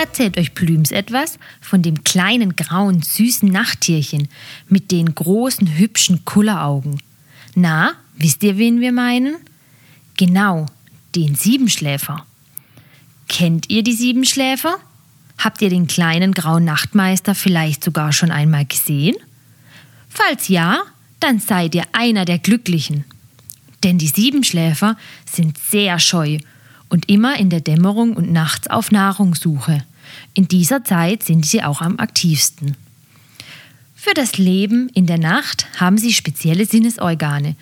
erzählt euch Blüms etwas von dem kleinen grauen süßen Nachttierchen mit den großen hübschen Kulleraugen. Na, wisst ihr, wen wir meinen? Genau, den Siebenschläfer. Kennt ihr die Siebenschläfer? Habt ihr den kleinen grauen Nachtmeister vielleicht sogar schon einmal gesehen? Falls ja, dann seid ihr einer der Glücklichen. Denn die Siebenschläfer sind sehr scheu und immer in der Dämmerung und nachts auf Nahrungssuche. In dieser Zeit sind sie auch am aktivsten. Für das Leben in der Nacht haben sie spezielle Sinnesorgane,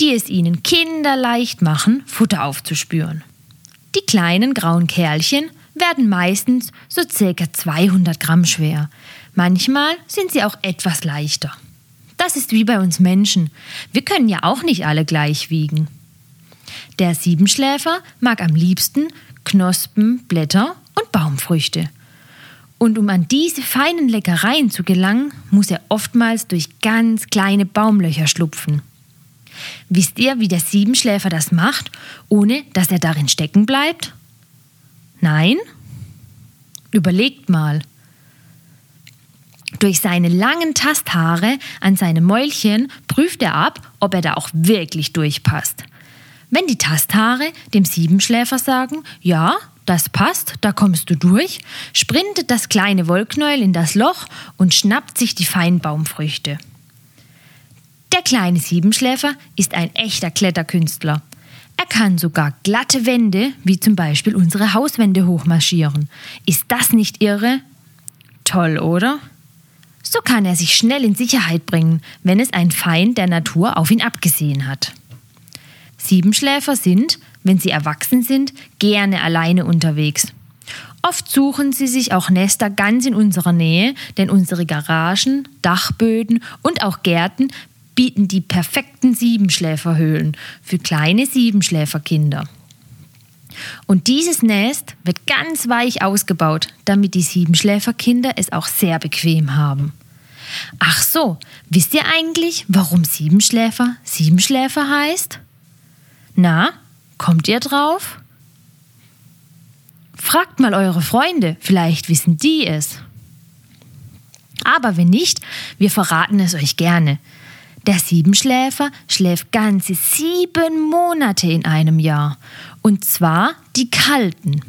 die es ihnen kinderleicht machen, Futter aufzuspüren. Die kleinen grauen Kerlchen werden meistens so circa 200 Gramm schwer. Manchmal sind sie auch etwas leichter. Das ist wie bei uns Menschen. Wir können ja auch nicht alle gleich wiegen. Der Siebenschläfer mag am liebsten Knospen, Blätter Baumfrüchte. Und um an diese feinen Leckereien zu gelangen, muss er oftmals durch ganz kleine Baumlöcher schlupfen. Wisst ihr, wie der Siebenschläfer das macht, ohne dass er darin stecken bleibt? Nein? Überlegt mal. Durch seine langen Tasthaare an seinem Mäulchen prüft er ab, ob er da auch wirklich durchpasst. Wenn die Tasthaare dem Siebenschläfer sagen, ja, das passt, da kommst du durch, sprintet das kleine Wollknäuel in das Loch und schnappt sich die feinen Baumfrüchte. Der kleine Siebenschläfer ist ein echter Kletterkünstler. Er kann sogar glatte Wände, wie zum Beispiel unsere Hauswände, hochmarschieren. Ist das nicht irre? Toll, oder? So kann er sich schnell in Sicherheit bringen, wenn es ein Feind der Natur auf ihn abgesehen hat. Siebenschläfer sind, wenn sie erwachsen sind, gerne alleine unterwegs. Oft suchen sie sich auch Nester ganz in unserer Nähe, denn unsere Garagen, Dachböden und auch Gärten bieten die perfekten Siebenschläferhöhlen für kleine Siebenschläferkinder. Und dieses Nest wird ganz weich ausgebaut, damit die Siebenschläferkinder es auch sehr bequem haben. Ach so, wisst ihr eigentlich, warum Siebenschläfer Siebenschläfer heißt? Na, kommt ihr drauf? Fragt mal eure Freunde, vielleicht wissen die es. Aber wenn nicht, wir verraten es euch gerne. Der Siebenschläfer schläft ganze sieben Monate in einem Jahr. Und zwar die kalten.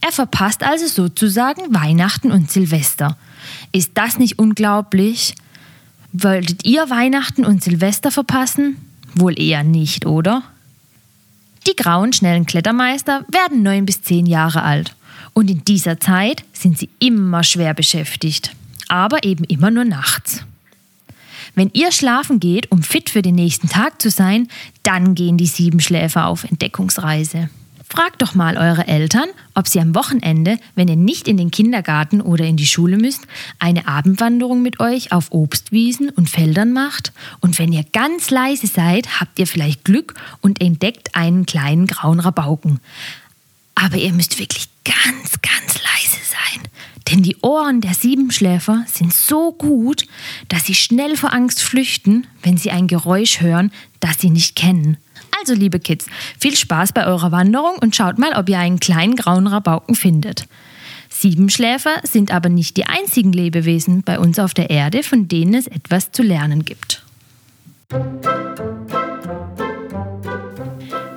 Er verpasst also sozusagen Weihnachten und Silvester. Ist das nicht unglaublich? Wolltet ihr Weihnachten und Silvester verpassen? Wohl eher nicht, oder? Die grauen, schnellen Klettermeister werden neun bis zehn Jahre alt. Und in dieser Zeit sind sie immer schwer beschäftigt. Aber eben immer nur nachts. Wenn ihr schlafen geht, um fit für den nächsten Tag zu sein, dann gehen die Siebenschläfer auf Entdeckungsreise. Fragt doch mal eure Eltern, ob sie am Wochenende, wenn ihr nicht in den Kindergarten oder in die Schule müsst, eine Abendwanderung mit euch auf Obstwiesen und Feldern macht. Und wenn ihr ganz leise seid, habt ihr vielleicht Glück und entdeckt einen kleinen grauen Rabauken. Aber ihr müsst wirklich ganz, ganz leise sein. Denn die Ohren der Siebenschläfer sind so gut, dass sie schnell vor Angst flüchten, wenn sie ein Geräusch hören, das sie nicht kennen. Also, liebe Kids, viel Spaß bei eurer Wanderung und schaut mal, ob ihr einen kleinen grauen Rabauken findet. Siebenschläfer sind aber nicht die einzigen Lebewesen bei uns auf der Erde, von denen es etwas zu lernen gibt.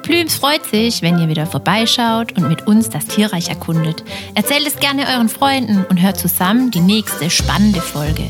Plüms freut sich, wenn ihr wieder vorbeischaut und mit uns das Tierreich erkundet. Erzählt es gerne euren Freunden und hört zusammen die nächste spannende Folge.